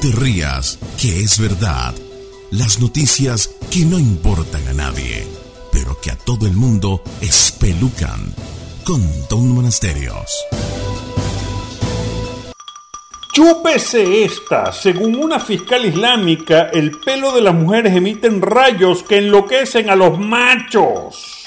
te rías, que es verdad. Las noticias que no importan a nadie, pero que a todo el mundo espelucan. Con Don Monasterios. Chúpese esta. Según una fiscal islámica, el pelo de las mujeres emiten rayos que enloquecen a los machos.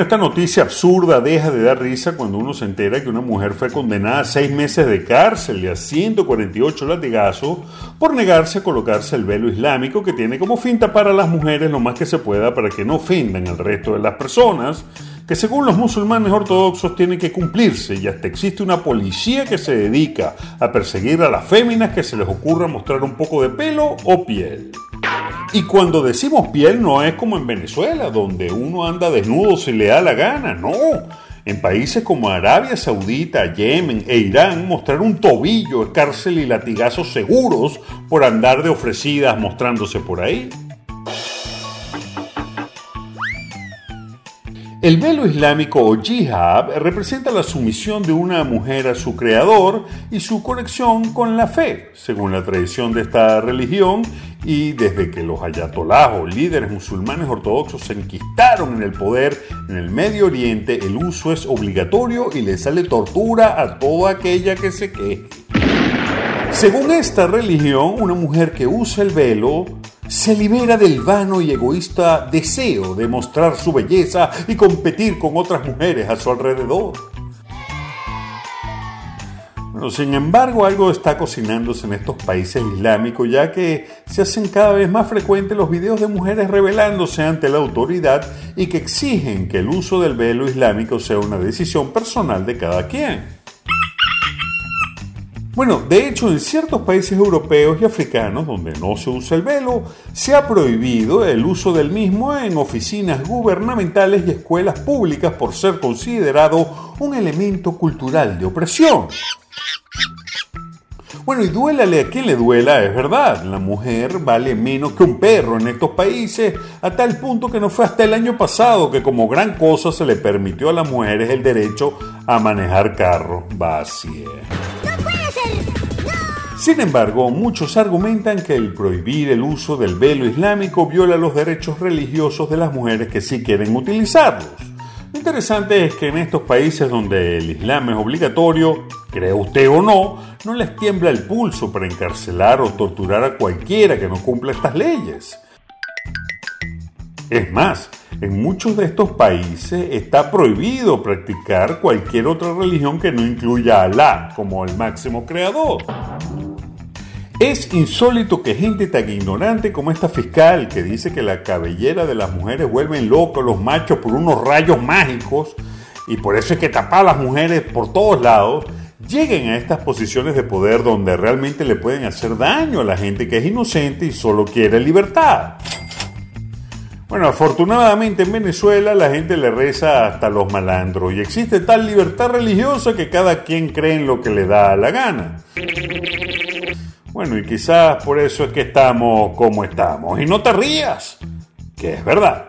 Esta noticia absurda deja de dar risa cuando uno se entera que una mujer fue condenada a seis meses de cárcel y a 148 latigazos por negarse a colocarse el velo islámico que tiene como finta para las mujeres lo más que se pueda para que no ofendan al resto de las personas que según los musulmanes ortodoxos tiene que cumplirse y hasta existe una policía que se dedica a perseguir a las féminas que se les ocurra mostrar un poco de pelo o piel. Y cuando decimos piel no es como en Venezuela, donde uno anda desnudo si le da la gana, no. En países como Arabia Saudita, Yemen e Irán, mostrar un tobillo es cárcel y latigazos seguros por andar de ofrecidas mostrándose por ahí. El velo islámico o jihad representa la sumisión de una mujer a su creador y su conexión con la fe, según la tradición de esta religión, y desde que los ayatolás o líderes musulmanes ortodoxos se enquistaron en el poder en el Medio Oriente, el uso es obligatorio y le sale tortura a toda aquella que se queje. Según esta religión, una mujer que usa el velo se libera del vano y egoísta deseo de mostrar su belleza y competir con otras mujeres a su alrededor. Bueno, sin embargo, algo está cocinándose en estos países islámicos, ya que se hacen cada vez más frecuentes los videos de mujeres rebelándose ante la autoridad y que exigen que el uso del velo islámico sea una decisión personal de cada quien. Bueno, de hecho, en ciertos países europeos y africanos donde no se usa el velo, se ha prohibido el uso del mismo en oficinas gubernamentales y escuelas públicas por ser considerado un elemento cultural de opresión. Bueno, y duélale a quien le duela, es verdad, la mujer vale menos que un perro en estos países, a tal punto que no fue hasta el año pasado que como gran cosa se le permitió a las mujeres el derecho a manejar carros. vacíos. Sin embargo, muchos argumentan que el prohibir el uso del velo islámico viola los derechos religiosos de las mujeres que sí quieren utilizarlos. Lo interesante es que en estos países donde el Islam es obligatorio, cree usted o no, no les tiembla el pulso para encarcelar o torturar a cualquiera que no cumpla estas leyes. Es más, en muchos de estos países está prohibido practicar cualquier otra religión que no incluya a Alá como el máximo creador. Es insólito que gente tan ignorante como esta fiscal que dice que la cabellera de las mujeres vuelven locos a los machos por unos rayos mágicos y por eso es que tapa a las mujeres por todos lados, lleguen a estas posiciones de poder donde realmente le pueden hacer daño a la gente que es inocente y solo quiere libertad. Bueno, afortunadamente en Venezuela la gente le reza hasta los malandros y existe tal libertad religiosa que cada quien cree en lo que le da la gana. Bueno, y quizás por eso es que estamos como estamos. Y no te rías, que es verdad.